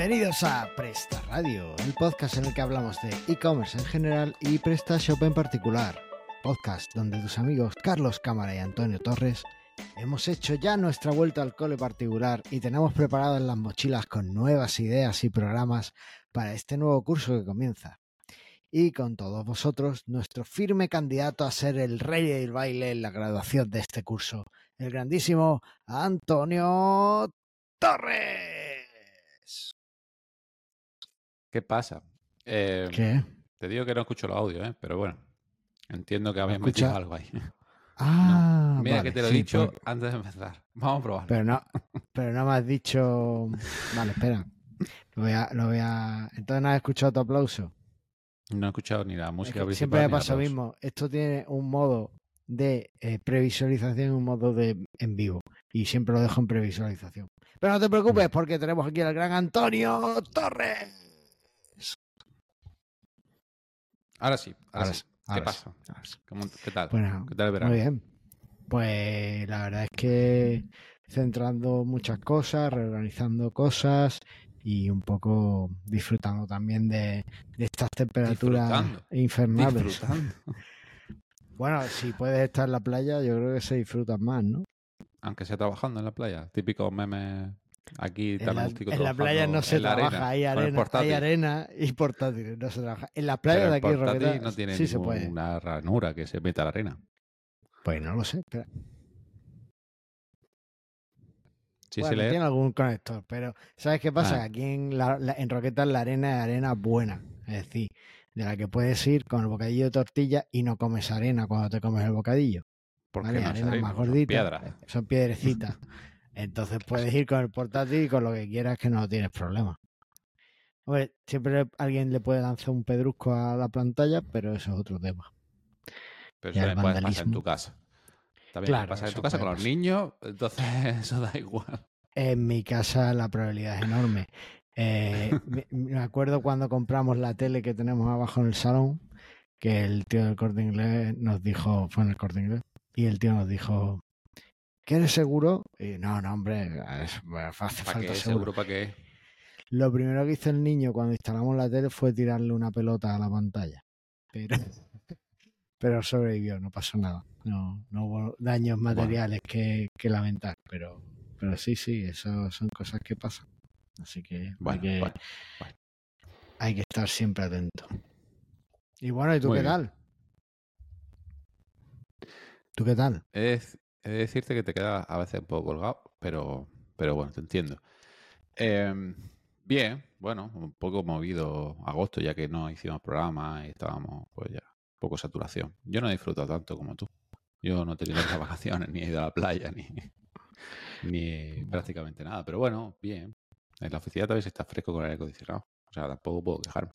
Bienvenidos a Presta Radio, el podcast en el que hablamos de e-commerce en general y PrestaShop en particular. Podcast donde tus amigos Carlos Cámara y Antonio Torres hemos hecho ya nuestra vuelta al cole particular y tenemos preparadas las mochilas con nuevas ideas y programas para este nuevo curso que comienza. Y con todos vosotros, nuestro firme candidato a ser el rey del baile en la graduación de este curso, el grandísimo Antonio Torres. ¿Qué pasa? Eh, ¿Qué? Te digo que no escucho los audios, ¿eh? pero bueno, entiendo que habéis escucha? metido algo ahí. Ah, No, mira vale, que te lo he sí, dicho antes de empezar. Vamos a probarlo. pero no, pero no me has dicho. Vale, espera. Lo voy a, lo voy a. Entonces no has escuchado tu aplauso. No he escuchado ni la Es música que principal. siempre me pasa lo mismo. Esto tiene un modo de eh, previsualización y un modo de en vivo. Y siempre lo dejo en previsualización. Pero no te preocupes porque tenemos aquí al gran Antonio Torres. Ahora sí, ahora, Ahora sí. ¿Qué pasa? ¿Cómo- ¿Qué tal? Bueno, ¿Qué tal el verano? Muy bien. Pues la verdad es que centrando muchas cosas, reorganizando cosas y un poco disfrutando también de, de estas temperaturas Disfrutando. infernales. Disfrutando. Bueno, si puedes estar en la playa, yo creo que se disfrutan más, ¿no? Aunque sea trabajando en la playa. Típico meme aquí En la, en la playa no se trabaja, arena, hay arena, hay arena y portátiles, no se trabaja. En la playa Pero de aquí, Roqueta, no tiene sí se puede. ninguna ranura que se meta a la arena. Pues no lo sé. espera. Sí, Bueno, se lee. tiene algún conector, pero ¿sabes qué pasa? Ah. Aquí en, la, la- en Roquetas la arena es arena buena, es decir, de la que puedes ir con el bocadillo de tortilla y no comes arena cuando te comes el bocadillo. ¿Por vale, no arena arena? más Son gordita. piedras. Son piedrecitas. Entonces puedes ir con el portátil y con lo que quieras que no tienes problema. Hombre, siempre alguien le puede lanzar un pedrusco a la pantalla, pero eso es otro tema. Pero eso le puede pasar en tu casa. También Claro, pasa en tu casa con los pasar. niños, entonces eso da igual. En mi casa la probabilidad es enorme. Eh, me, me acuerdo cuando compramos la tele que tenemos abajo en el salón, que el tío del corte inglés nos dijo, fue en el corte inglés, y el tío nos dijo, ¿quieres seguro? Y no, no, hombre, es- hace ¿Para falta qué? seguro. ¿Seguro para qué? Lo primero que hizo el niño cuando instalamos la tele fue tirarle una pelota a la pantalla. Pero, pero sobrevivió, no pasó nada. No, no hubo daños materiales que, que lamentar. Pero, pero sí, sí, eso son cosas que pasan. Así que, Bueno, hay, que bueno, bueno. hay que estar siempre atento. Y bueno, ¿y tú Muy qué bien. tal? ¿Tú qué tal? De, he de decirte que te queda a veces un poco colgado, pero, pero bueno, te entiendo. Eh, bien, bueno, un poco movido agosto, ya que no hicimos programa y estábamos, pues ya, poco saturación. Yo no he disfrutado tanto como tú. Yo no he tenido las vacaciones, ni he ido a la playa, ni, ni prácticamente nada. Pero bueno, bien. En la oficina también se está fresco con el aire acondicionado. O sea, tampoco puedo quejarme.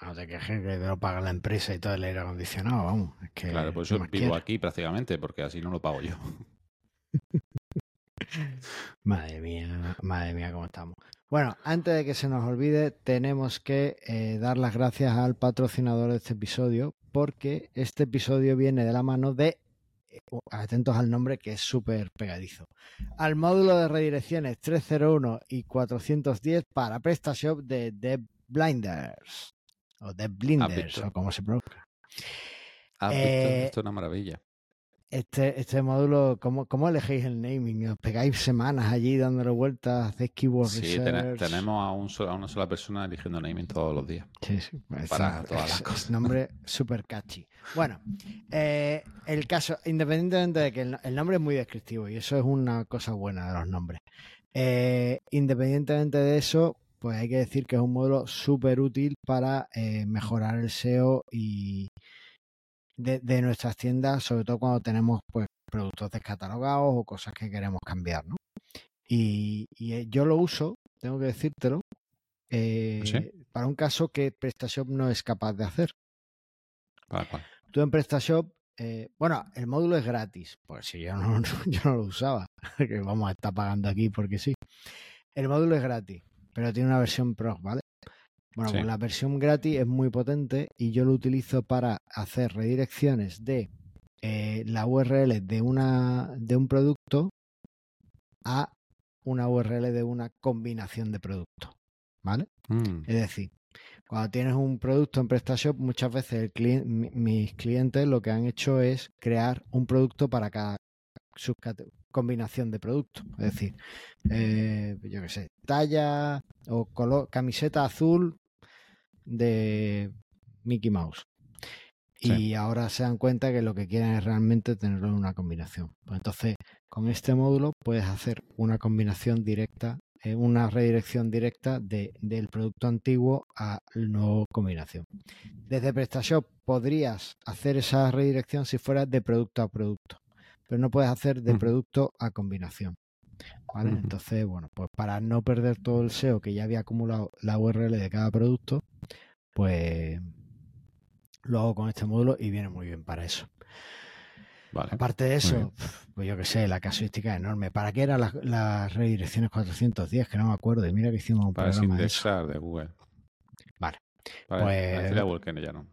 No te quejes que te lo paga la empresa y todo el aire acondicionado, vamos. Es que, Claro, por ¿qué eso vivo aquí prácticamente, porque así no lo pago yo. Madre mía, madre mía, cómo estamos. Bueno, antes de que se nos olvide, tenemos que eh, dar las gracias al patrocinador de este episodio, porque este episodio viene de la mano de, eh, atentos al nombre que es súper pegadizo, al módulo de redirecciones 301 y 410 para PrestaShop de The Blinders, o The Blinders, visto? o como se pronuncia. ¿Has visto? Eh, Esto es una maravilla. Este, este módulo, ¿cómo, ¿cómo elegéis el naming? ¿Os pegáis semanas allí dándole vueltas? ¿Hacéis keyword Sí, tenemos a, un sol- a una sola persona eligiendo naming todos los días. Sí, sí, pues, Para todas las cosas. nombre súper catchy. Bueno, eh, el caso, independientemente de que el, el nombre es muy descriptivo y eso es una cosa buena de los nombres. eh, independientemente de eso, pues hay que decir que es un módulo súper útil para eh, mejorar el SEO y de, de nuestras tiendas, sobre todo cuando tenemos pues productos descatalogados o cosas que queremos cambiar, ¿no? Y, y, eh, yo lo uso, tengo que decírtelo, eh, ¿Sí? para un caso que PrestaShop no es capaz de hacer. Para cual. Tú en PrestaShop, eh, bueno, el módulo es gratis, pues si yo no, yo no lo usaba, que vamos a estar pagando aquí porque sí. El módulo es gratis, pero tiene una versión pro, ¿vale? Bueno, Sí. pues la versión gratis es muy potente y yo lo utilizo para hacer redirecciones de eh, la URL de, una, de un producto a una URL de una combinación de productos. ¿vale? Mm, Es decir, cuando tienes un producto en PrestaShop, muchas veces el mis clientes lo que han hecho es crear un producto para cada combinación de productos. Es decir, eh, yo qué sé, talla o color, camiseta azul de Mickey Mouse. Y ahora se dan cuenta que lo que quieren es realmente tenerlo en una combinación. Pues entonces, con este módulo puedes hacer una combinación directa, eh, una redirección directa de- del producto antiguo a la nueva combinación. Desde PrestaShop podrías hacer esa redirección si fuera de producto a producto, pero no puedes hacer de producto a combinación. ¿vale? Entonces, bueno, pues para no perder todo el SEO que ya había acumulado la URL de cada producto, pues lo hago con este módulo y viene muy bien para eso. Vale. Aparte de eso, pues yo que sé, la casuística es enorme. ¿Para qué eran las, las redirecciones 410? Que no me acuerdo. Y mira que hicimos un Para programa de eso. indexar de Google. Vale. Para, Pues- ya no.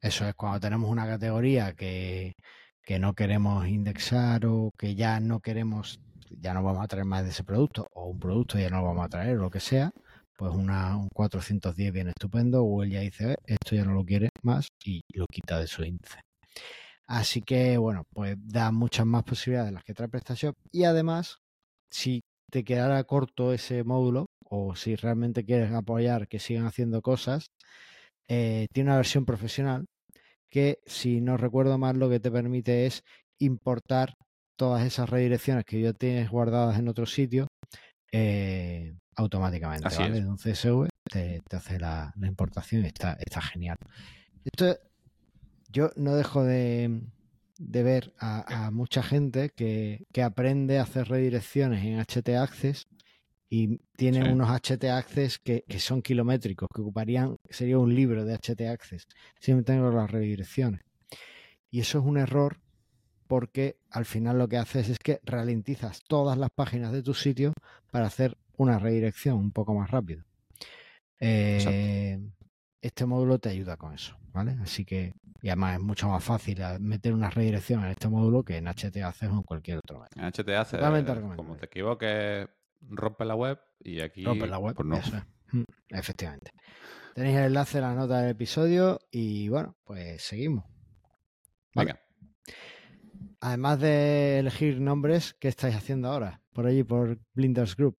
Eso es cuando tenemos una categoría que, que no queremos indexar o que ya no queremos, ya no vamos a traer más de ese producto, o un producto ya no lo vamos a traer, o lo que sea, pues una, un 410 viene estupendo, Google ya dice, "Eh, esto ya no lo quiere más y lo quita de su índice. Así que, bueno, pues da muchas más posibilidades de las que trae PrestaShop y además, si te quedara corto ese módulo o si realmente quieres apoyar que sigan haciendo cosas, eh, tiene una versión profesional que, si no recuerdo mal, lo que te permite es importar todas esas redirecciones que ya tienes guardadas en otro sitio eh, automáticamente. Así ¿vale? De un CSV te, te hace la, la importación y está, está genial. Esto yo no dejo de, de ver a, a mucha gente que, que aprende a hacer redirecciones en HT Access y tiene Sí. unos HT Access que, que son kilométricos, que ocuparían, sería un libro de HT Access. Siempre tengo las redirecciones. Y eso es un error porque al final lo que haces es que ralentizas todas las páginas de tu sitio para hacer una redirección un poco más rápido. Eh, este módulo te ayuda con eso, ¿vale? Así que, y además es mucho más fácil meter una redirección en este módulo que en HT Access o en cualquier otro. En HT Totalmente eh, como te equivoques, rompe la web y aquí. Rompe la web, pues no. eso es. Mm, Efectivamente. Tenéis el enlace en la nota del episodio y bueno, pues seguimos. Vale. Venga. Además de elegir nombres, ¿qué estáis haciendo ahora? Por allí, por Blinders Group.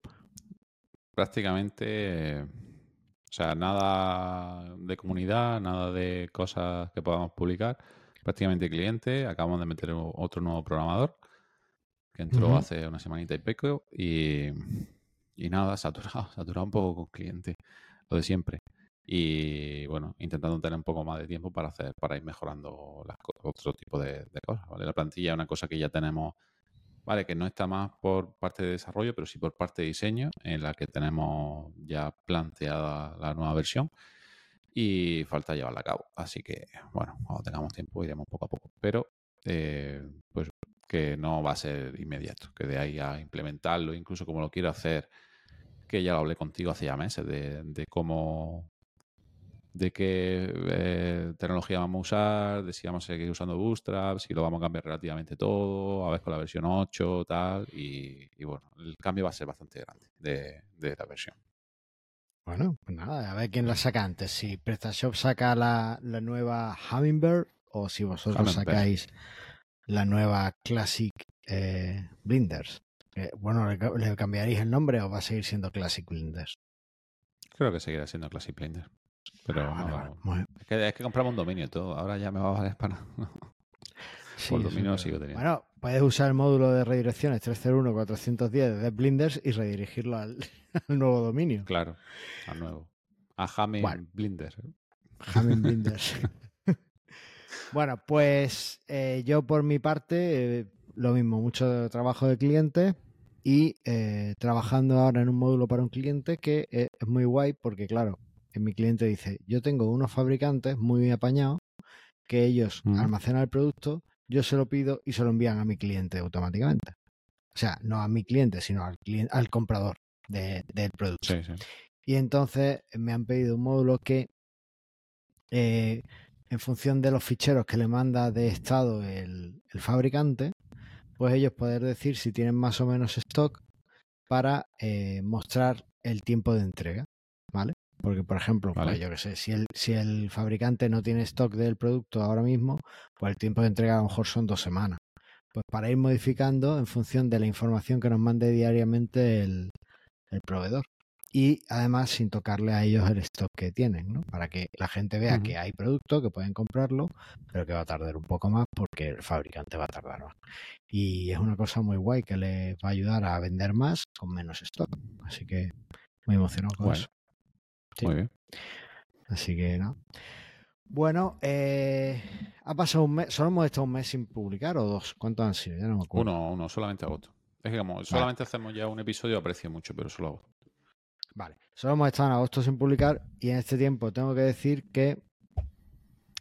Prácticamente. o sea, nada de comunidad, nada de cosas que podamos publicar. Prácticamente cliente. Acabamos de meter otro nuevo programador que entró hace una semanita y pico. Y, y nada, saturado, saturado un poco con cliente. Lo de siempre. Y bueno, intentando tener un poco más de tiempo para hacer, para ir mejorando las otro tipo de, de cosas. ¿vale? La plantilla es una cosa que ya tenemos, vale, que no está más por parte de desarrollo, pero sí por parte de diseño, en la que tenemos ya planteada la nueva versión y falta llevarla a cabo. Así que, bueno, cuando tengamos tiempo iremos poco a poco. Pero, eh, pues que no va a ser inmediato, que de ahí a implementarlo, incluso como lo quiero hacer, que ya lo hablé contigo hace ya meses, de, de cómo de qué eh, tecnología vamos a usar, de si vamos a seguir usando Bootstrap, si lo vamos a cambiar relativamente todo, a ver con la versión 8, tal, y, y bueno, el cambio va a ser bastante grande de, de la versión. Bueno, pues nada, a ver quién la saca antes. Si PrestaShop saca la, la nueva Hummingbird o si vosotros Hummingbird. sacáis la nueva Classic eh, Blinders. Eh, bueno, ¿le, le cambiaréis el nombre o va a seguir siendo Classic Blinders? Creo que seguirá siendo Classic Blender. Pero Ah, vale, vale, es, que, es que compramos un dominio y todo, ahora ya me va a valer para. Sí, Por dominio sigo teniendo. Bueno, puedes usar el módulo de redirecciones 301-410 de Blinders y redirigirlo al, al nuevo dominio. Claro, a nuevo. A Jaime Bueno. Blinder. Jamin Blinders. bueno, pues eh, yo por mi parte, eh, lo mismo, mucho trabajo de cliente y eh, trabajando ahora en un módulo para un cliente que eh, es muy guay porque, claro, en mi cliente dice, yo tengo unos fabricantes muy apañados que ellos Mm. almacenan el producto, yo se lo pido y se lo envían a mi cliente automáticamente. O sea, no a mi cliente, sino al, cliente, al comprador de- del producto. Sí, sí. Y entonces me han pedido un módulo que, eh, en función de los ficheros que le manda de estado el, el fabricante, pues ellos poder decir si tienen más o menos stock para eh, mostrar el tiempo de entrega. ¿vale? Porque, por ejemplo, pues Vale. yo qué sé, si el, si el fabricante no tiene stock del producto ahora mismo, pues el tiempo de entrega a lo mejor son dos semanas. Pues para ir modificando en función de la información que nos mande diariamente el, el proveedor. Y además sin tocarle a ellos el stock que tienen, ¿no? Para que la gente vea que hay producto, que pueden comprarlo, pero que va a tardar un poco más porque el fabricante va a tardar más. Y es una cosa muy guay que les va a ayudar a vender más con menos stock. Así que muy emocionado con eso. Sí. Muy bien. Así que no. Bueno, eh, ha pasado un mes, solo hemos estado un mes sin publicar o dos. ¿Cuántos han sido? Ya no me acuerdo. Uno, uno, solamente agosto. Es que como solamente hacemos ya un episodio, aprecio mucho, pero solo agosto. Vale, solo hemos estado en agosto sin publicar y en este tiempo tengo que decir que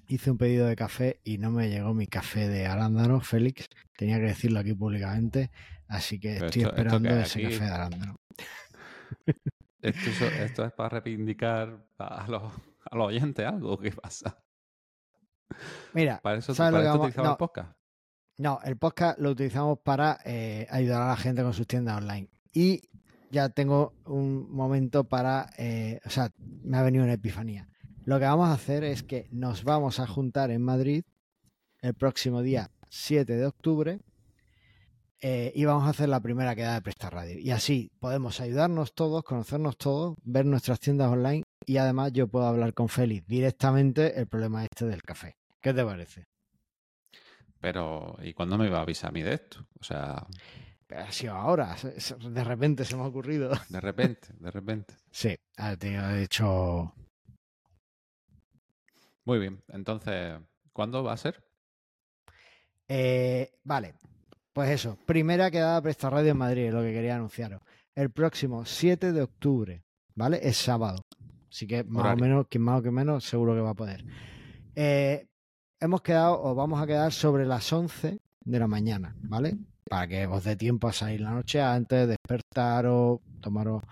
hice un pedido de café y no me llegó mi café de arándano, Félix. Tenía que decirlo aquí públicamente, así que Pero estoy esto- esto esperando que ese aquí- café de arándano. Esto, es- esto es para reivindicar a los, a los oyentes algo. ¿Qué pasa? Mira, Para eso, ¿sabes lo para que vamos- utilizamos no. el podcast. No, el podcast lo utilizamos para eh, ayudar a la gente con sus tiendas online. Y ya tengo un momento para, eh, o sea, me ha venido una epifanía. Lo que vamos a hacer es que nos vamos a juntar en Madrid el próximo día 7 de octubre eh, y vamos a hacer la primera quedada de Presta Radio. Y así podemos ayudarnos todos, conocernos todos, ver nuestras tiendas online y además yo puedo hablar con Félix directamente el problema este del café. ¿Qué te parece? Pero, ¿y cuándo me iba a avisar a mí de esto? O sea, Pero ha sido ahora, de repente se me ha ocurrido. de repente, de repente. Sí, ha tenido, de hecho, Muy bien. Entonces, ¿cuándo va a ser? eh, vale, pues eso, primera quedada Presta Radio en Madrid, es lo que quería anunciaros. El próximo 7 de octubre, ¿vale? Es sábado. Así que más Horario. o menos, quien más o quien menos, seguro que va a poder. Eh, hemos quedado, o vamos a quedar sobre las 11 de la mañana, ¿vale? Para que os dé tiempo a salir la noche antes, despertaros, tomaros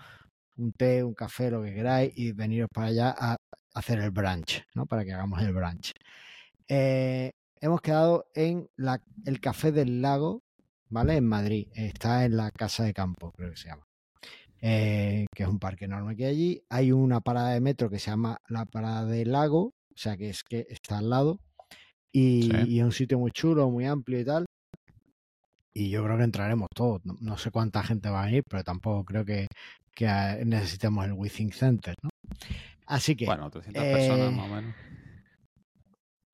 un té, un café, lo que queráis, y veniros para allá a hacer el brunch, ¿no? Para que hagamos el brunch. Eh, hemos quedado en la- el Café del Lago, ¿vale? En Madrid. Está en la Casa de Campo, creo que se llama. Eh, que es un parque enorme que hay allí. Hay una parada de metro que se llama la Parada del Lago, o sea que es que está al lado. Y, Sí. y es un sitio muy chulo, muy amplio y tal. Y yo creo que entraremos todos. No, no sé cuánta gente va a venir, pero tampoco creo que, que eh, necesitemos el WeThink Center, ¿no? Así que Bueno, 300 eh, personas más o menos.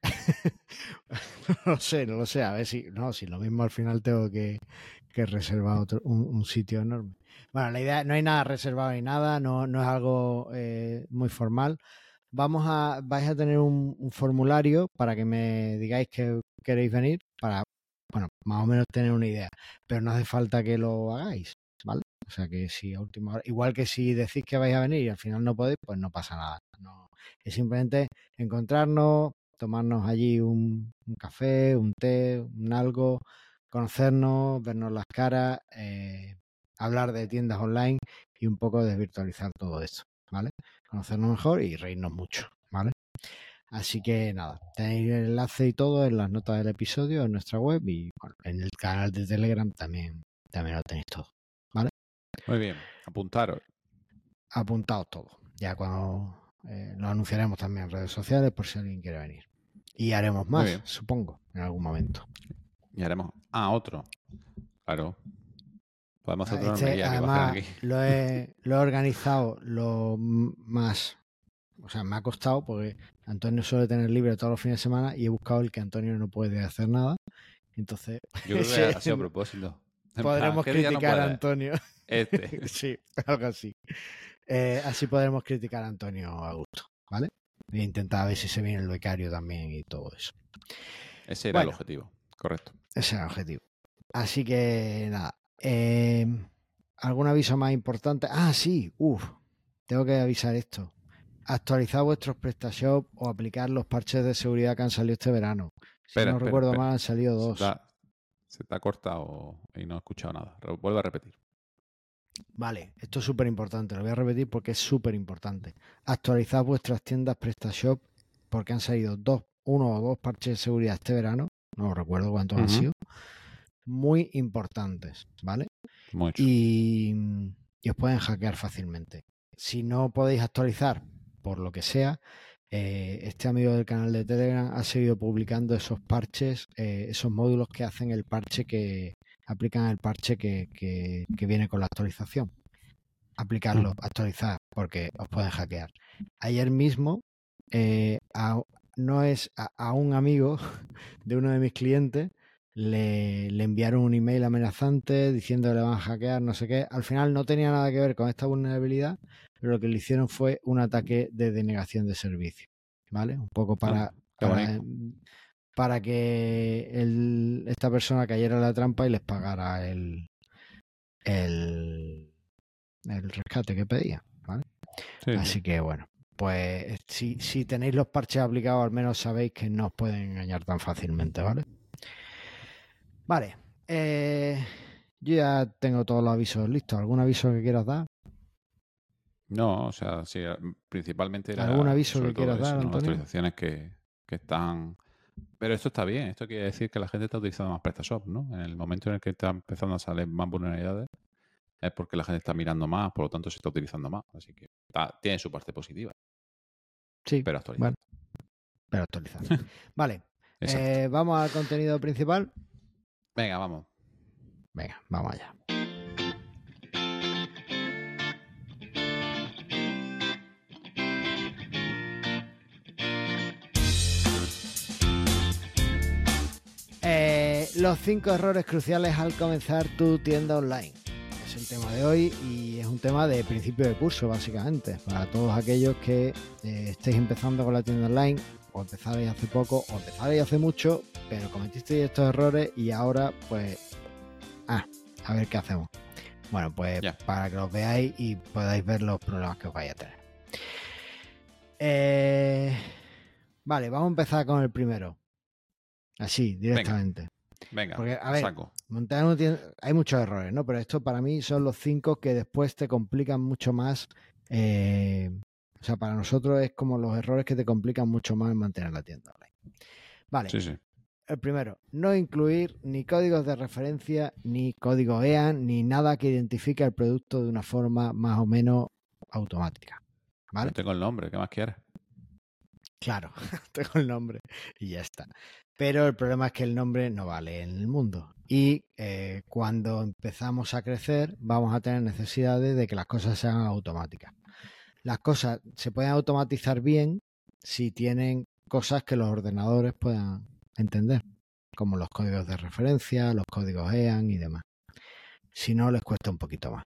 no lo sé, no lo sé. A ver si, no, si lo mismo al final tengo que, que reservar otro, un, un sitio enorme. Bueno, la idea, no hay nada reservado ni nada, no, no es algo eh, muy formal. Vamos a, vais a tener un, un formulario para que me digáis que queréis venir, para, bueno, más o menos tener una idea. Pero no hace falta que lo hagáis, ¿vale? O sea que si a última hora, igual que si decís que vais a venir y al final no podéis, pues no pasa nada. No, es simplemente encontrarnos, tomarnos allí un, café, un té, un algo, conocernos, vernos las caras, eh, hablar de tiendas online y un poco desvirtualizar todo eso, ¿vale? Conocernos mejor y reírnos mucho, ¿vale? Así que nada, tenéis el enlace y todo en las notas del episodio en nuestra web y bueno, en el canal de Telegram también, también lo tenéis todo. Muy bien. Apuntaros. Apuntaos todo. Ya cuando eh, lo anunciaremos también en redes sociales por si alguien quiere venir. Y haremos más, supongo, en algún momento. Y haremos. Ah, otro. Claro. Podemos hacer Este, además, aquí. lo he, lo he organizado lo más. O sea, me ha costado porque Antonio suele tener libre todos los fines de semana y he buscado el que Antonio no puede hacer nada. Entonces, Yo creo que ha sido a propósito. Plan, podremos ¿qué día no criticar a? Antonio. Este. sí, algo así. Eh, así podremos criticar a Antonio a gusto, ¿vale? E intentar ver si se viene el becario también y todo eso. Ese era el objetivo. Correcto. Ese era el objetivo. Así que nada. eh, ¿Algún aviso más importante? Ah, sí, uff. Tengo que avisar esto. Actualizad vuestros PrestaShop o aplicar los parches de seguridad que han salido este verano. Si Espera, no espera, recuerdo espera. mal, han salido Se dos. te, ha, se te ha cortado y no he escuchado nada. Vuelve a repetir. Vale, esto es súper importante. Lo voy a repetir porque es súper importante. Actualizad vuestras tiendas PrestaShop porque han salido dos, uno o dos parches de seguridad este verano. No recuerdo cuántos han sido. Muy importantes, ¿vale? Mucho. y, y os pueden hackear fácilmente. si no podéis actualizar por lo que sea, eh, este amigo del canal de Telegram ha seguido publicando esos parches, eh, esos módulos que hacen el parche que aplican el parche que, que, viene con la actualización. Aplicarlo, actualizar, porque os pueden hackear. Ayer mismo eh, no es a, un amigo de uno de mis clientes le, enviaron un email amenazante diciendo que le van a hackear, no sé qué. Al final no tenía nada que ver con esta vulnerabilidad, pero lo que le hicieron fue un ataque de denegación de servicio. ¿Vale? Un poco para, ah, para, que esta persona cayera en la trampa y les pagara el, el, el rescate que pedía. ¿vale? Así que bueno, pues si, si tenéis los parches aplicados, al menos sabéis que no os pueden engañar tan fácilmente, ¿vale? Vale. Eh, yo ya tengo todos los avisos listos. ¿Algún aviso que quieras dar? No, o sea, sí, principalmente era ¿Algún aviso que quieras dar, Las actualizaciones que, están... Pero esto está bien, esto quiere decir que la gente está utilizando más PrestaShop, ¿no? En el momento en el que está empezando a salir más vulnerabilidades, es porque la gente está mirando más, por lo tanto se está utilizando más. Así que tiene su parte positiva. Sí. Pero actualizando. pero actualizando. vale. Eh, vamos al contenido principal. Venga, vamos. Venga, vamos allá. Los cinco errores cruciales al comenzar tu tienda online. Es el tema de hoy y es un tema de principio de curso, básicamente. Para todos aquellos que eh, estéis empezando con la tienda online o empezaréis hace poco o empezaréis hace mucho, pero cometisteis estos errores y ahora pues... Ah, a ver qué hacemos. Bueno, pues para que los veáis y podáis ver los problemas que os vais a tener. Eh, vale, vamos a empezar con el primero. Así, directamente. Venga, Porque, a ver, saco. hay muchos errores, ¿no? Pero esto para mí son los cinco que después te complican mucho más eh, o sea, para nosotros es como los errores que te complican mucho más en mantener la tienda online. Vale. Sí, sí. El primero, no incluir ni códigos de referencia, ni código EAN, ni nada que identifique el producto de una forma más o menos automática. ¿Vale? tengo el nombre, ¿qué más quieres? Claro, tengo el nombre y ya está. Pero el problema es que el nombre no vale en el mundo. Y eh, cuando empezamos a crecer, vamos a tener necesidades de que las cosas sean automáticas las cosas se pueden automatizar bien si tienen cosas que los ordenadores puedan entender, como los códigos de referencia, los códigos EAN y demás. Si no, les cuesta un poquito más.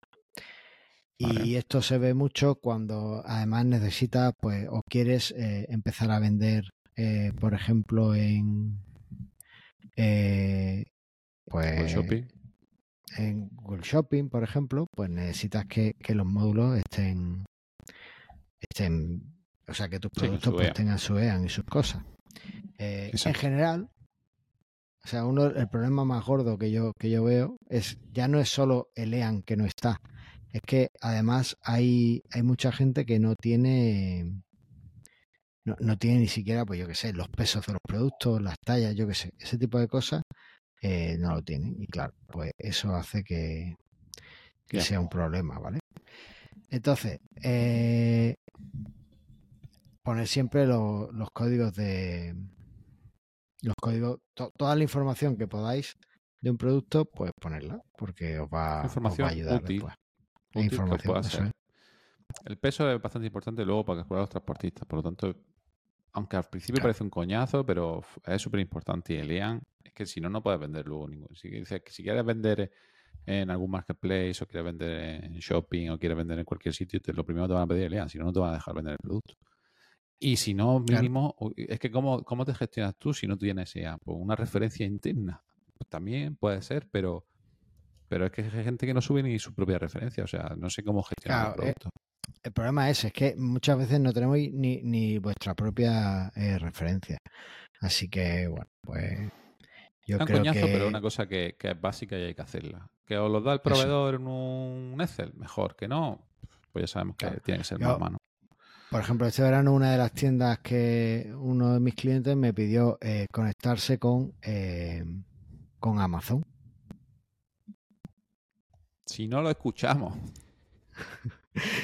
Y esto se ve mucho cuando además necesitas, pues, o quieres eh, empezar a vender, eh, por ejemplo, en eh, pues Shopping. en Google Shopping, por ejemplo, pues necesitas que los módulos estén estén, o sea, que tus productos pues, tengan su EAN y sus cosas. Eh, en general, o sea, uno, el problema más gordo que yo, que yo veo es ya no es solo el EAN que no está, es que además hay, hay mucha gente que no tiene no, no tiene ni siquiera, pues yo qué sé, los pesos de los productos, las tallas, yo qué sé, ese tipo de cosas eh, no lo tienen. Y claro, pues eso hace que, que sea un problema, ¿vale? Entonces, eh, poner siempre los códigos de los códigos, toda la información que podáis de un producto, pues ponerla, porque os va, a ayudar después. información, El peso es bastante importante luego para calcular los transportistas, por lo tanto, aunque al principio parece un coñazo, pero es súper importante y el IAN es que si no, no puedes vender luego ningún. Si, si quieres vender en algún marketplace o quieres vender en shopping o quieres vender en cualquier sitio, lo primero te van a pedir el si no, no te van a dejar vender el producto. Y si no, mínimo, es que ¿cómo, ¿cómo, te gestionas tú si no tienes EA? Pues una referencia interna. Pues también puede ser, pero pero es que hay gente que no sube ni su propia referencia. O sea, no sé cómo gestionar el eh, producto. El problema es, es que muchas veces no tenemos ni, ni vuestra propia eh, referencia. Así que, bueno, pues yo es creo coñazo, que... pero una cosa que, que, es básica y hay que hacerla. Que os lo da el proveedor en un Excel, mejor que no. Pues ya sabemos que tiene que ser más mano. Por ejemplo, este verano una de las tiendas que uno de mis clientes me pidió eh, conectarse con, eh, con Amazon. Si no lo escuchamos.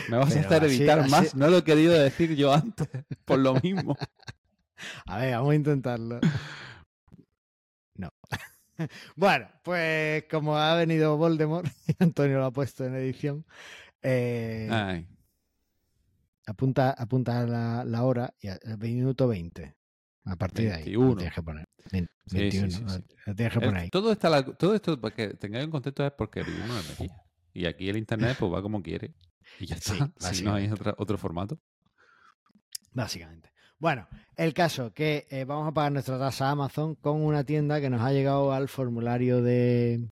Me vas a hacer así- evitar así- más. No lo he querido decir yo antes, por lo mismo. A ver, vamos a intentarlo. No. Bueno, pues como ha venido Voldemort, y Antonio lo ha puesto en edición, eh, Ay, apunta, apunta la, la hora y a, el minuto 20. A partir de ahí. 21. Lo tienes que poner. Vein- Sí, sí, 21. sí, lo- sí. lo tienes que el- poner ahí. todo, está la- todo esto, para que tengáis en contexto, es porque vivimos en Almería. Y aquí el internet pues va como quiere. Y ya Sí, está. si no hay otra- otro formato. Básicamente. Bueno, el caso que eh, vamos a pagar nuestra tasa a Amazon con una tienda que nos ha llegado al formulario de.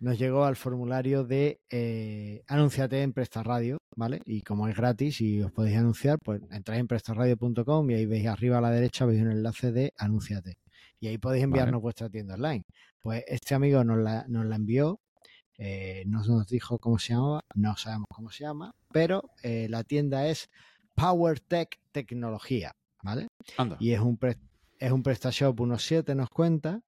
Nos llegó al formulario de eh, Anúnciate en Presta Radio, ¿vale? Y como es gratis y os podéis anunciar, pues entráis en prestaradio.com y ahí veis arriba a la derecha veis un enlace de Anúnciate. Y ahí podéis enviarnos Vale. vuestra tienda online. Pues este amigo nos la, nos la envió, eh, no nos dijo cómo se llamaba, no sabemos cómo se llama, pero eh, la tienda es PowerTech Tecnología, ¿vale? Anda. Y es un, pre- es un PrestaShop unos 7, nos cuenta,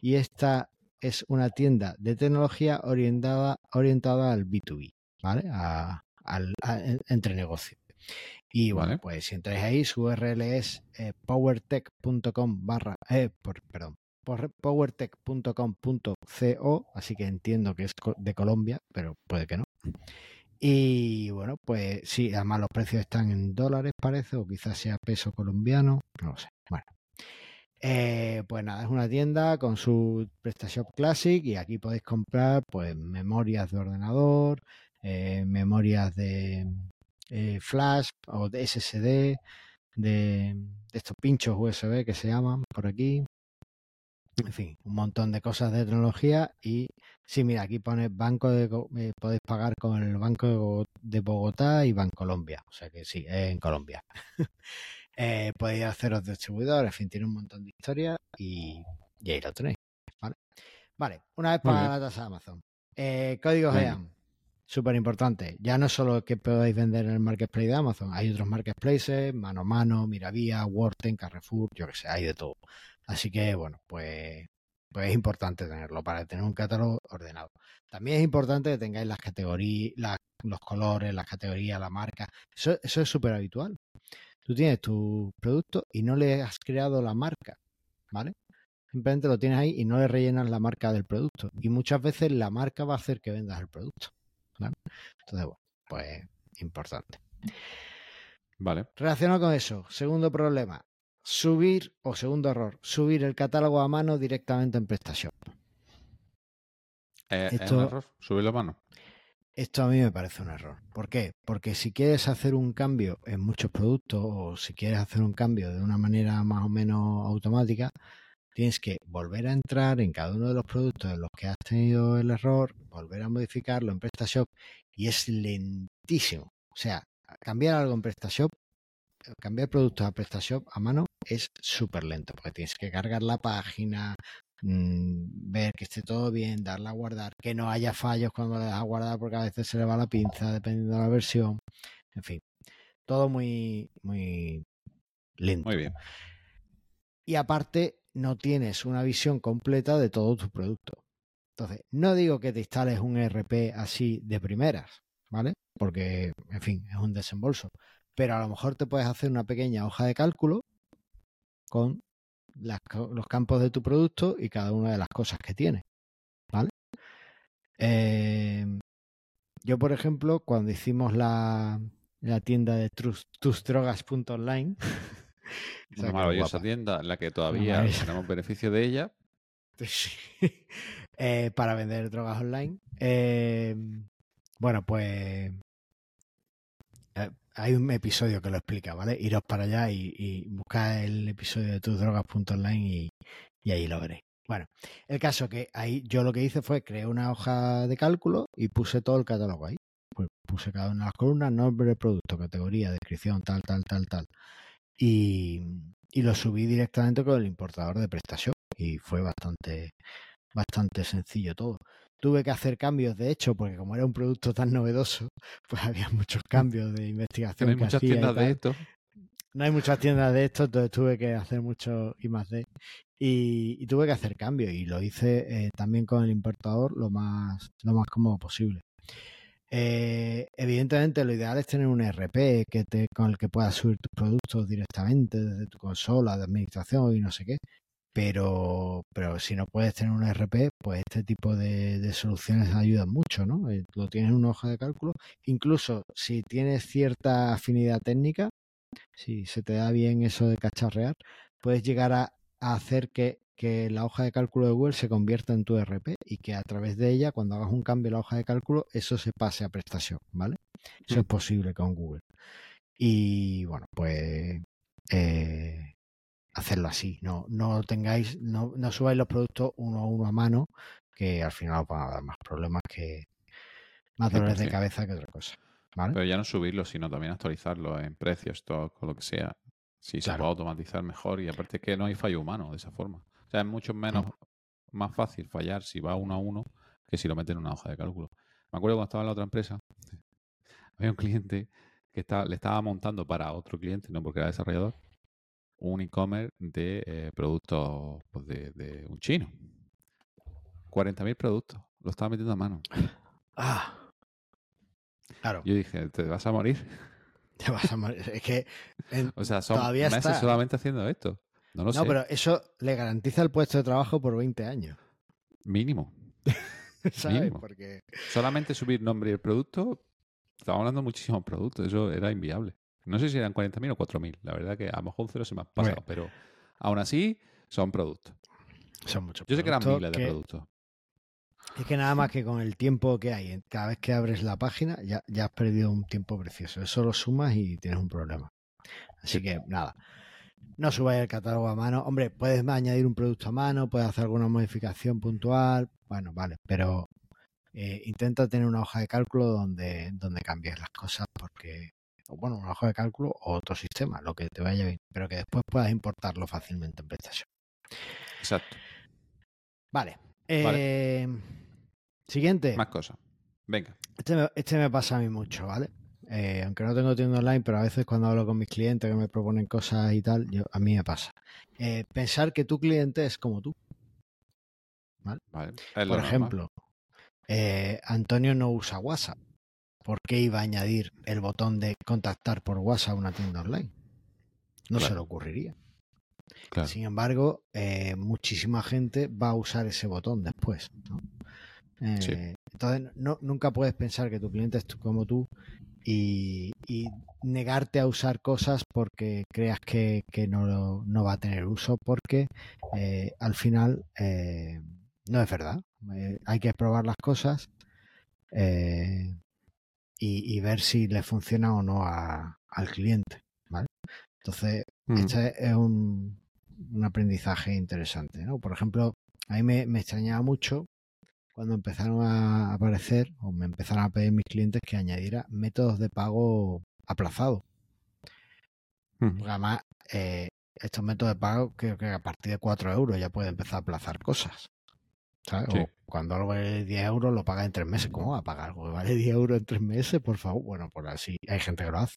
y esta es una tienda de tecnología orientada, orientada al B2B, ¿vale? A- al, a- entre negocios. Y bueno, Vale. pues si entráis ahí, su URL es eh, powertech.com barra, eh, por- perdón, powertech.com.co, así que entiendo que es de Colombia, pero puede que no. Y bueno, pues sí, además los precios están en dólares, parece, o quizás sea peso colombiano, no lo sé. Bueno, Eh, pues nada, es una tienda con su PrestaShop Classic y aquí podéis comprar pues memorias de ordenador, eh, memorias de eh, flash o de SSD, de estos pinchos USB que se llaman por aquí. En fin, un montón de cosas de tecnología y sí, mira, aquí pone banco de eh, podéis pagar con el Banco de Go- de Bogotá y Bancolombia, o sea que sí, en Colombia. Eh, podéis haceros distribuidor, en fin, tiene un montón de historias y, y ahí lo tenéis. Vale, vale una vez bien. la tasa de Amazon. Eh, códigos súper importante. Ya no solo que podéis vender en el marketplace de Amazon, hay otros marketplaces, mano a mano, Miravía, Worten, Carrefour, yo que sé, hay de todo. Así que, bueno, pues, pues es importante tenerlo para tener un catálogo ordenado. También es importante que tengáis las categorías, las- los colores, las categorías, la marca. Eso, eso es súper habitual. Tú tienes tu producto y no le has creado la marca, ¿vale? Simplemente lo tienes ahí y no le rellenas la marca del producto. Y muchas veces la marca va a hacer que vendas el producto. ¿vale? Entonces, bueno, pues importante. Vale. Relacionado con eso, segundo problema, subir, o segundo error, subir el catálogo a mano directamente en PrestaShop. Eh, ¿Es Esto- un error? Subir la mano. Esto a mí me parece un error. ¿Por qué? Porque si quieres hacer un cambio en muchos productos o si quieres hacer un cambio de una manera más o menos automática, tienes que volver a entrar en cada uno de los productos en los que has tenido el error, volver a modificarlo en PrestaShop y es lentísimo. O sea, cambiar algo en PrestaShop, cambiar productos a PrestaShop a mano es súper lento porque tienes que cargar la página, mm, ver que esté todo bien, darle a guardar, que no haya fallos cuando le das a guardar porque a veces se le va la pinza dependiendo de la versión. En fin, todo muy, muy lento. Muy bien. Y aparte, no tienes una visión completa de todo tu producto. Entonces, no digo que te instales un ERP así de primeras, ¿vale? Porque, en fin, es un desembolso. Pero a lo mejor te puedes hacer una pequeña hoja de cálculo con las los campos de tu producto y cada una de las cosas que tiene, ¿vale? Eh, yo, por ejemplo, cuando hicimos la, la tienda de tusdrogas.online, Una maravillosa tienda en la que todavía tenemos beneficio de ella. Sí. Eh, para vender drogas online. Eh, bueno, pues eh, hay un episodio que lo explica, ¿vale? Iros para allá y, y el episodio de tusdrogas.online y, y ahí lo veréis. Bueno, el caso que ahí yo lo que hice fue creé una hoja de cálculo y puse todo el catálogo ahí. Pues puse cada una de las columnas, nombre, producto, categoría, descripción, tal, tal, tal, tal. Y, y lo subí directamente con el importador de PrestaShop y fue bastante, bastante sencillo todo. Tuve que hacer cambios, de hecho, porque como era un producto tan novedoso, pues había muchos cambios de investigación. Hay que muchas hacía tiendas de esto. No hay muchas tiendas de esto, entonces tuve que hacer mucho I más D. Y, y tuve que hacer cambios y lo hice eh, también con el importador lo más, lo más cómodo posible. Eh, evidentemente, lo ideal es tener un RP que te, con el que puedas subir tus productos directamente desde tu consola de administración y no sé qué. Pero, pero si no puedes tener un RP, pues este tipo de, de soluciones ayudan mucho, ¿no? Eh, Lo tienes en una hoja de cálculo. Incluso si tienes cierta afinidad técnica, si se te da bien eso de cacharrear, puedes llegar a, a hacer que, que la hoja de cálculo de Google se convierta en tu RP y que a través de ella, cuando hagas un cambio en la hoja de cálculo, eso se pase a prestación, ¿vale? Eso Mm. es posible con Google. Y bueno, pues eh, hacerlo así. No, no tengáis, no, no subáis los productos uno a uno a mano, que al final os van a dar más problemas que más dolores de 100%. cabeza que otra cosa. ¿Vale? Pero ya no subirlo, sino también actualizarlo en precios, stock o lo que sea. Si se Claro. puede automatizar mejor y aparte que no hay fallo humano de esa forma. O sea, es mucho menos más fácil fallar si va uno a uno que si lo mete en una hoja de cálculo. Me acuerdo cuando estaba en la otra empresa, había un cliente que estaba, le estaba montando para otro cliente, no porque era desarrollador, un e-commerce de eh, productos pues, de, de un chino. 40.000 productos. Lo estaba metiendo a mano. Ah. Claro, Yo dije, ¿te vas a morir? te vas a morir. Es que en- O sea, son Todavía meses está- solamente haciendo esto. No lo no, sé. pero eso le garantiza el puesto de trabajo por 20 años. Mínimo. ¿Sabes? Mínimo. Porque Solamente subir nombre y el producto. Estamos hablando de muchísimos productos. Eso era inviable. No sé si eran 40.000 o 4.000. La verdad que a lo mejor un cero se me ha pasado. Pero aún así, son productos. son muchos Yo sé que eran productos miles de productos. Es que nada más que con el tiempo que hay, cada vez que abres la página, ya, ya has perdido un tiempo precioso. Eso lo sumas y tienes un problema. Así Sí. que nada, no subáis el catálogo a mano. Hombre, puedes añadir un producto a mano, puedes hacer alguna modificación puntual, bueno, vale, pero eh, intenta tener una hoja de cálculo donde, donde cambies las cosas porque, o bueno, una hoja de cálculo o otro sistema, lo que te vaya bien, pero que después puedas importarlo fácilmente en PrestaShop. Exacto. Vale. Vale. eh, siguiente. Más cosas. Venga. Este me, este me pasa a mí mucho, ¿vale? Eh, aunque no tengo tienda online, pero a veces cuando hablo con mis clientes que me proponen cosas y tal, yo, a mí me pasa. Eh, pensar que tu cliente es como tú. Vale. Lo Por ejemplo, Antonio no usa WhatsApp. ¿Por qué iba a añadir el botón de contactar por WhatsApp a una tienda online? No se le ocurriría. Claro. Sin embargo, eh, muchísima gente va a usar ese botón después. ¿no? Eh, Sí. Entonces, no, nunca puedes pensar que tu cliente es tú- como tú y, y negarte a usar cosas porque creas que, que no, no va a tener uso, porque eh, al final no es verdad. Hay que probar las cosas eh, y, y ver si le funciona o no a- al cliente. ¿vale? Entonces, Mm. este es un, un aprendizaje interesante, ¿no? Por ejemplo, a mí me, me extrañaba mucho cuando empezaron a aparecer o me empezaron a pedir mis clientes que añadiera métodos de pago aplazado. Mm. Además, eh, estos métodos de pago creo que a partir de 4 euros ya puede empezar a aplazar cosas. ¿Sabes? Sí. O cuando algo vale 10 euros lo paga en 3 meses. ¿Cómo va a pagar algo que vale 10 euros en 3 meses? Por favor. Bueno, por así hay gente que lo hace.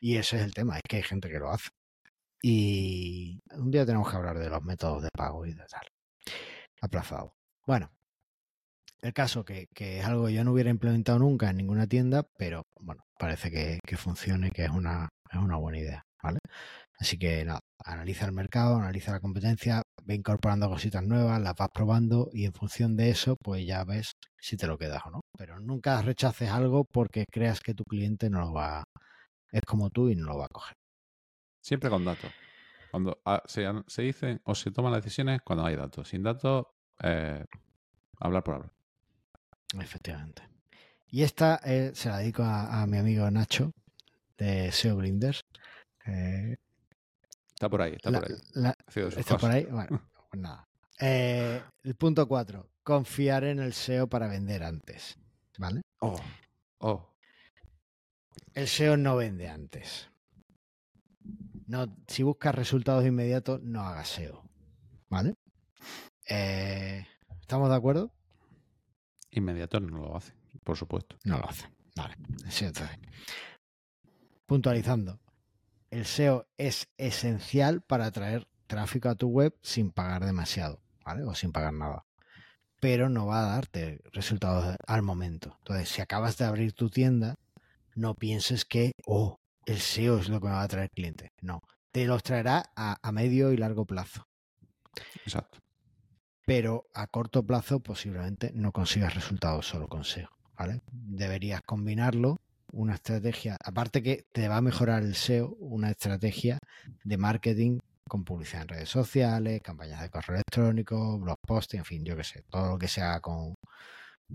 Y ese es el tema, es que hay gente que lo hace. Y un día tenemos que hablar de los métodos de pago y de tal. Aplazado. Bueno, el caso que, que es algo que yo no hubiera implementado nunca en ninguna tienda, pero bueno, parece que, que funcione, que es una, es una buena idea, ¿vale? Así que nada, analiza el mercado, analiza la competencia, ve incorporando cositas nuevas, las vas probando y en función de eso, pues ya ves si te lo quedas o no. Pero nunca rechaces algo porque creas que tu cliente no lo va, es como tú y no lo va a coger. Siempre con datos. Cuando ah, se, se dicen o se toman las decisiones cuando hay datos. Sin datos, eh, hablar por hablar. Efectivamente. Y esta eh, se la dedico a, a, mi amigo Nacho de SEO Grinders. Eh, está por ahí, está la, por ahí. La, está por ahí. Bueno, pues nada. Eh, el punto 4. Confiar en el SEO para vender antes. ¿Vale? Oh, oh. El SEO no vende antes. No, si buscas resultados inmediatos, no hagas SEO. ¿Vale? Eh, ¿Estamos de acuerdo? Inmediato no lo hace, por supuesto. No lo hace. Vale. Sí, entonces. Puntualizando. El SEO es esencial para atraer tráfico a tu web sin pagar demasiado, ¿vale? O sin pagar nada. pero no va a darte resultados al momento. Entonces, si acabas de abrir tu tienda, no pienses que, oh, el SEO es lo que me va a traer clientes. No, te los traerá a, medio y largo plazo. Exacto. Pero a corto plazo posiblemente no consigas resultados solo con SEO. ¿vale? Deberías combinarlo, una estrategia, aparte que te va a mejorar el SEO, una estrategia de marketing con publicidad en redes sociales, campañas de correo electrónico, blog posting, en fin, yo qué sé, todo lo que sea con,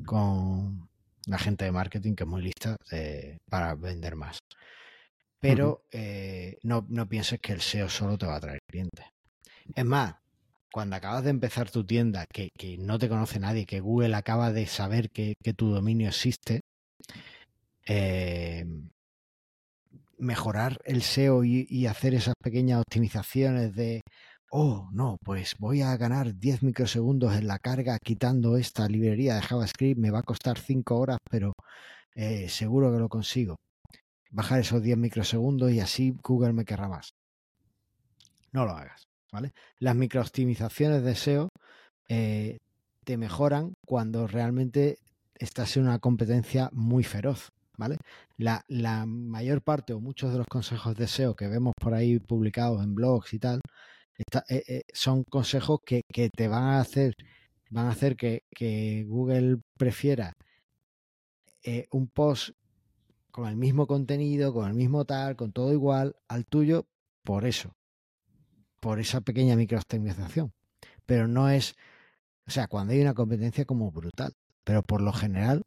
con la gente de marketing que es muy lista para vender más. Pero eh, no, no, pienses que el SEO solo te va a traer clientes. Es más, cuando acabas de empezar tu tienda, que, no te conoce nadie, que Google acaba de saber que, tu dominio existe, eh, mejorar el SEO y, hacer esas pequeñas optimizaciones de, oh, no, pues voy a ganar 10 microsegundos en la carga quitando esta librería de JavaScript, me va a costar 5 horas, pero eh, seguro que lo consigo bajar esos 10 microsegundos y así Google me querrá más. No lo hagas, ¿vale? Las microoptimizaciones de SEO eh, te mejoran cuando realmente estás en una competencia muy feroz, ¿vale? La, mayor parte o muchos de los consejos de SEO que vemos por ahí publicados en blogs y tal, eh, eh, son consejos que, te van a hacer, van a hacer que, Google prefiera un post con el mismo contenido, con el mismo tal, con todo igual al tuyo, por eso, por esa pequeña microoptimización. Pero no es, o sea, cuando hay una competencia como brutal, pero por lo general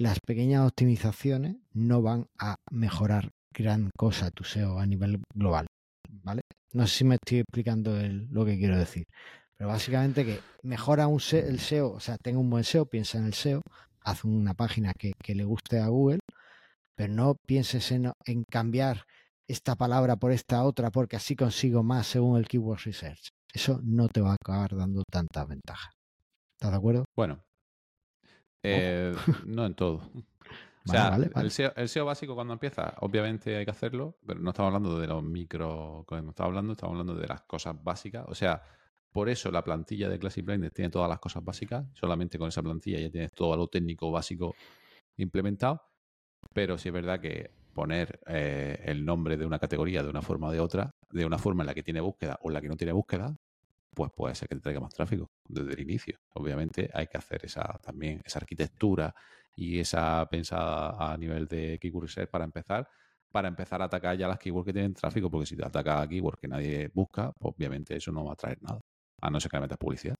las pequeñas optimizaciones no van a mejorar gran cosa tu SEO a nivel global, ¿vale? No sé si me estoy explicando lo que quiero decir, pero básicamente que mejora un el SEO, o sea, tenga un buen SEO, piensa en el SEO, haz una página que, que le guste a Google pero no pienses en, cambiar esta palabra por esta otra porque así consigo más según el Keyword Research. Eso no te va a acabar dando tanta ventaja. ¿Estás de acuerdo? Bueno, eh, no en todo. O sea, El, SEO, básico cuando empieza, obviamente hay que hacerlo, pero no estamos hablando de los micro, como estamos hablando, estamos hablando de las cosas básicas. O sea, por eso la plantilla de Classic Blender tiene todas las cosas básicas. Solamente con esa plantilla ya tienes todo lo técnico básico implementado. Pero sí es verdad que poner eh, el nombre de una categoría de una forma o de otra, de una forma en la que tiene búsqueda o en la que no tiene búsqueda, pues puede ser que te traiga más tráfico desde el inicio. Obviamente hay que hacer esa también esa arquitectura y esa pensada a nivel de keyword research para empezar, para empezar a atacar ya las keywords que tienen tráfico, porque si te ataca a keywords que nadie busca, obviamente eso no va a traer nada, a no ser que le metas publicidad.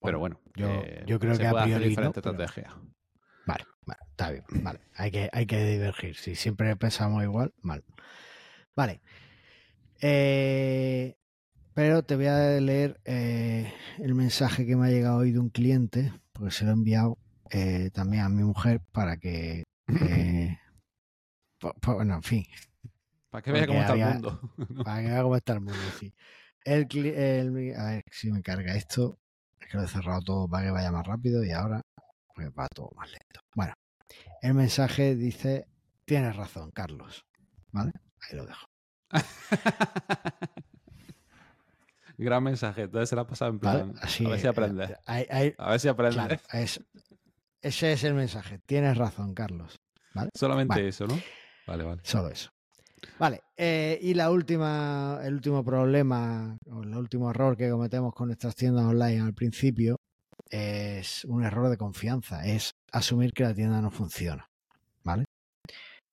Pero bueno, yo, eh, yo creo que a priori diferentes estrategias. Vale, vale, está bien. Vale, hay que, hay que divergir. Si siempre pensamos igual, mal. Vale. Eh, pero te voy a leer eh, el mensaje que me ha llegado hoy de un cliente, porque se lo he enviado eh, también a mi mujer para que. bueno, en fin. Para que vea cómo está el mundo. para que vea cómo está el mundo, sí. El, el, a ver si me carga esto. Es que lo he cerrado todo para que vaya más rápido y ahora va todo más lento. Bueno, el mensaje dice, tienes razón, Carlos. ¿Vale? Ahí lo dejo. Gran mensaje. Entonces se la ha pasado en plan. a ver si eh, aprende. a ver si aprende. ese es el mensaje. Tienes razón, Carlos. ¿Vale? Solamente eso, ¿no? Vale, vale. Solo eso. Vale, eh, y la última, el último problema o el último error que cometemos con estas tiendas online al principio es un error de confianza, es asumir que la tienda no funciona, ¿vale?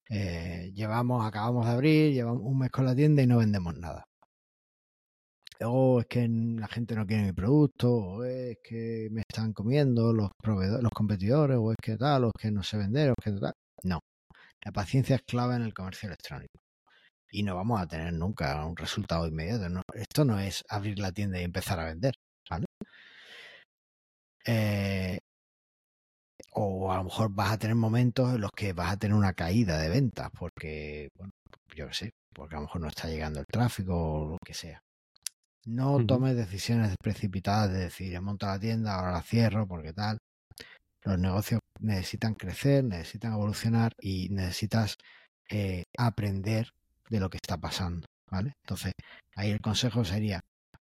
Eh, llevamos, acabamos de abrir, llevamos un mes con la tienda y no vendemos nada. O es que la gente no quiere mi producto, o es que me están comiendo los proveedores, los competidores, o es que tal, o es que no sé vender, o es que tal. No. La paciencia es clave en el comercio electrónico. Y no vamos a tener nunca un resultado inmediato. esto no es abrir la tienda y empezar a vender. ¿vale? Eh, o a lo mejor vas a tener momentos en los que vas a tener una caída de ventas, porque, bueno, yo qué sé, porque a lo mejor no está llegando el tráfico o lo que sea. No tomes decisiones precipitadas de decir, he montado la tienda, ahora la cierro, porque tal. Los negocios necesitan crecer, necesitan evolucionar y necesitas eh, aprender de lo que está pasando, ¿vale? Entonces, ahí el consejo sería,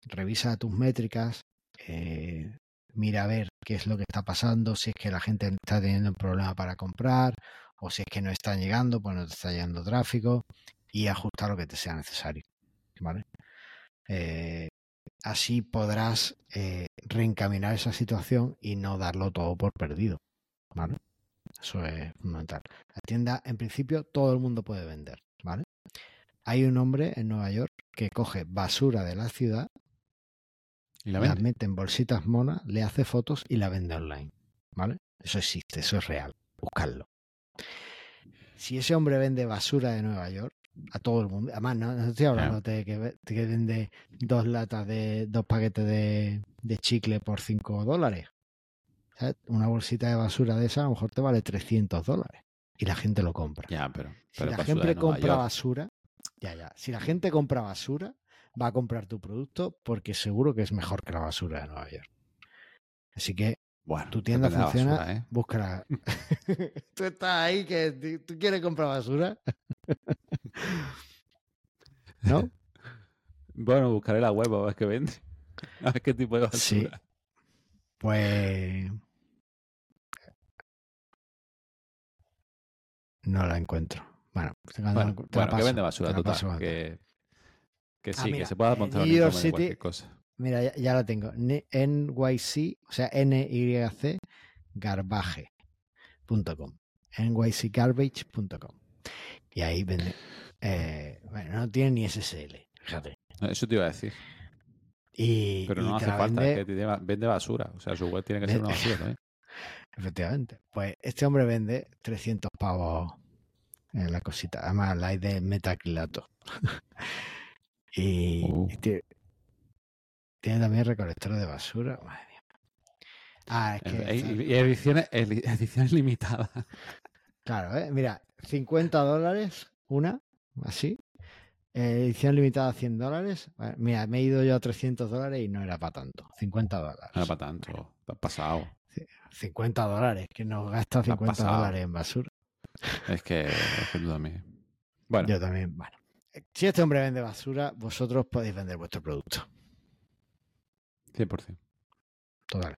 revisa tus métricas, eh, mira a ver qué es lo que está pasando, si es que la gente está teniendo un problema para comprar o si es que no están llegando, pues no te está llegando tráfico y ajustar lo que te sea necesario. ¿Vale? Eh, así podrás eh, reencaminar esa situación y no darlo todo por perdido. ¿Vale? Eso es fundamental. La tienda, en principio, todo el mundo puede vender. ¿Vale? Hay un hombre en Nueva York que coge basura de la ciudad ¿Y la mete en bolsitas monas, le hace fotos y la vende online. ¿Vale? Eso existe, eso es real. Buscarlo. Si ese hombre vende basura de Nueva York a todo el mundo, además no, no estoy hablando de que, que vende dos latas de dos paquetes de, de chicle por 5 dólares. ¿Sabes? Una bolsita de basura de esa a lo mejor te vale 300 dólares y la gente lo compra. Ya, pero. Si la gente compra York. basura, ya, ya. Si la gente compra basura, va a comprar tu producto porque seguro que es mejor que la basura de Nueva York. Así que Bueno, tu tienda funciona, basura, ¿eh? búscala. tú estás ahí que tú quieres comprar basura. ¿No? Bueno, buscaré la web a ver qué vende. A ver qué tipo de Sí. basura. Pues no la encuentro. Bueno, Bueno, la- te la bueno, que paso, vende basura, te total. paso. Que, que Ah, sí, mira, que se pueda en montar un New York e-commerce de cualquier City- cosa. Mira, ya, ya la tengo. N- NYC, o sea, NYC garbage.com. nycgarbage.com. Y ahí vende. eh, bueno, no tiene ni SSL, fíjate. Eso te iba a decir. Y, Pero y no hace falta, vende- es que vende basura. O sea, su web tiene que ser una basura también. Efectivamente. Pues este hombre vende 300 pavos en la cosita. Además, la hay de metacrilato. y, Uh. y tiene, tiene también recolectores de basura. Madre mía. Ah, es que. Y, y- ediciones, ediciones limitadas. Claro, ¿eh? mira, 50 dólares, una, así. Eh, edición limitada a 100 dólares. Bueno, mira, me he ido yo a 300 dólares y no era para tanto. 50 dólares. No era para tanto. Te has pasado. 50 dólares, que nos gasta Te has 50 pasado. dólares en basura. Es que, es que tú también. Bueno, Yo también, bueno. Eh, Si este hombre vende basura, vosotros podéis vender vuestro producto. 100%. Total.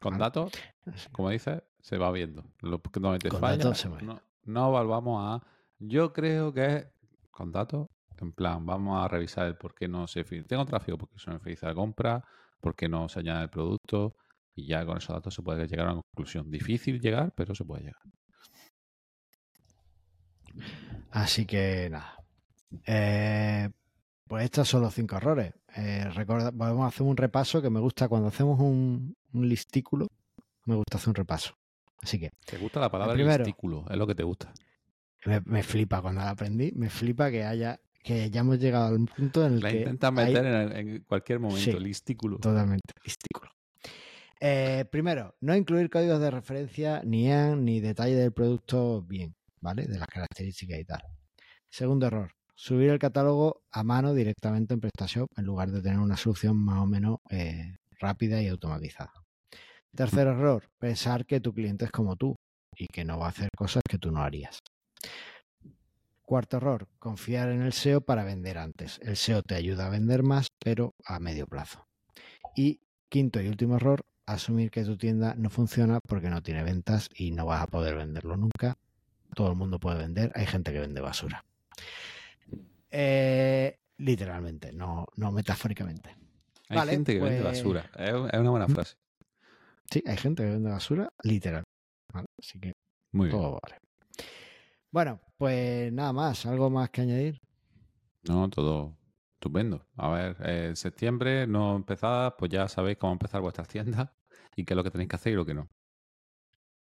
Con Vale. datos, como dices, se va viendo. Lo que no te falla, datos se va no, no volvamos a. Yo creo que con datos, en plan, vamos a revisar el por qué no se Tengo tráfico porque se me finaliza la compra, por qué no se añade el producto, y ya con esos datos se puede llegar a una conclusión. Difícil llegar, pero se puede llegar. Así que nada. Eh, pues estos son los cinco errores. Eh, vamos a hacer un repaso que me gusta cuando hacemos un, un listículo. Me gusta hacer un repaso. Así que ¿Te gusta la palabra primero. listículo? Es lo que te gusta. me, me flipa cuando la aprendí. Me flipa que haya que ya hemos llegado al punto en el La que intentas hay- meter en, en cualquier momento, Sí. listículo. Totalmente. Listículo. Eh, primero, no incluir códigos de referencia, ni EAN, ni detalle del producto bien, ¿vale? De las características y tal. Segundo error, subir el catálogo a mano directamente en PrestaShop en lugar de tener una solución más o menos eh, rápida y automatizada. Tercer error, pensar que tu cliente es como tú y que no va a hacer cosas que tú no harías. Cuarto error, confiar en el SEO para vender antes. El SEO te ayuda a vender más, pero a medio plazo. Y quinto y último error, asumir que tu tienda no funciona porque no tiene ventas y no vas a poder venderlo nunca. Todo el mundo puede vender, hay gente que vende basura. Eh, literalmente, no, no metafóricamente. Hay Vale, gente que vende pues- basura. Es una buena frase. Sí, hay gente que vende basura, literal. ¿vale? Así que Muy bien. todo vale. Bueno, pues nada más, algo más que añadir. No, todo estupendo. A ver, eh, en septiembre no empezadas, pues ya sabéis cómo empezar vuestras tiendas y qué es lo que tenéis que hacer y lo que no.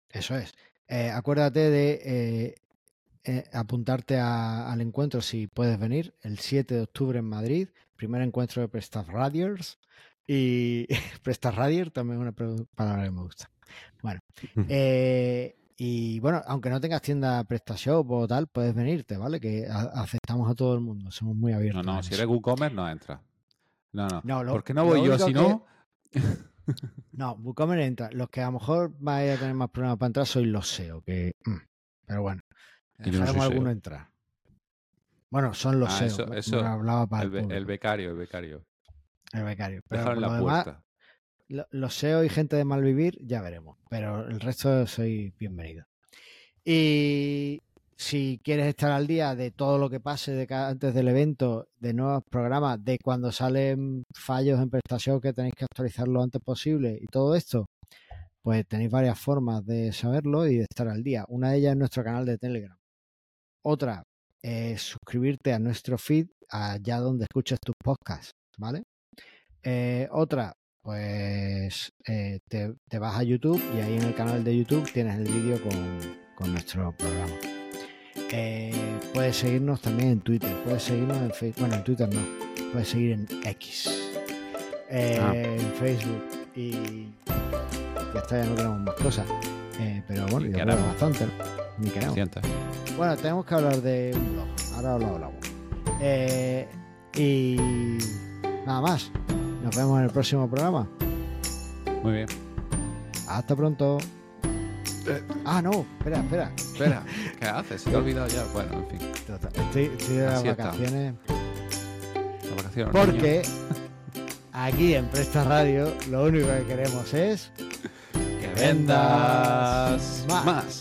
Eso es. Eh, acuérdate de eh, eh, apuntarte a- al encuentro si puedes venir el 7 de octubre en Madrid, primer encuentro de Prestas Radiers y Prestas Radier también es una palabra que me gusta. Bueno, eh, y bueno, aunque no tengas tienda PrestaShop o tal, puedes venirte, ¿vale? Que aceptamos a todo el mundo, somos muy No, abiertos. no, en si eres WooCommerce no entra. No, no. No, lo- ¿Por qué no voy yo si que- no? No, WooCommerce entra. Los que a lo mejor vais a tener más problemas para entrar sois los SEO, que. mm, pero bueno, yo no dejaremos soy alguno entrar. Bueno, son los Ah, SEO. eso- hablaba para El, becario, el becario. El becario. Pero lo la demás, puerta. los SEO y gente de malvivir ya veremos, pero el resto soy bienvenido. Y si quieres estar al día de todo lo que pase de antes del evento, de nuevos programas, de cuando salen fallos en prestación que tenéis que actualizar lo antes posible y todo esto, pues tenéis varias formas de saberlo y de estar al día. Una de ellas es nuestro canal de Telegram. Otra es suscribirte a nuestro feed allá donde escuches tus podcasts, ¿vale? Eh, otra, pues eh, te, vas a YouTube y ahí en el canal de YouTube tienes el vídeo con, nuestro programa. Eh, puedes seguirnos también en Twitter, puedes seguirnos en Facebook, bueno, en Twitter no, puedes seguir en X, ah. en Facebook y ya está, ya no tenemos más cosas. pero bueno, ya tenemos bastante, Ni queremos. Bueno, tenemos que hablar de un blog, ahora lo hablamos. y nada más. Nos vemos en el próximo programa. Muy bien. Hasta pronto. Eh. Ah, no, espera, espera. Espera, ¿qué haces? Se te ha olvidado ya. Bueno, en fin. Estoy, estoy de las vacaciones. Las vacaciones. Porque aquí en Presta Radio lo único que queremos es que vendas más.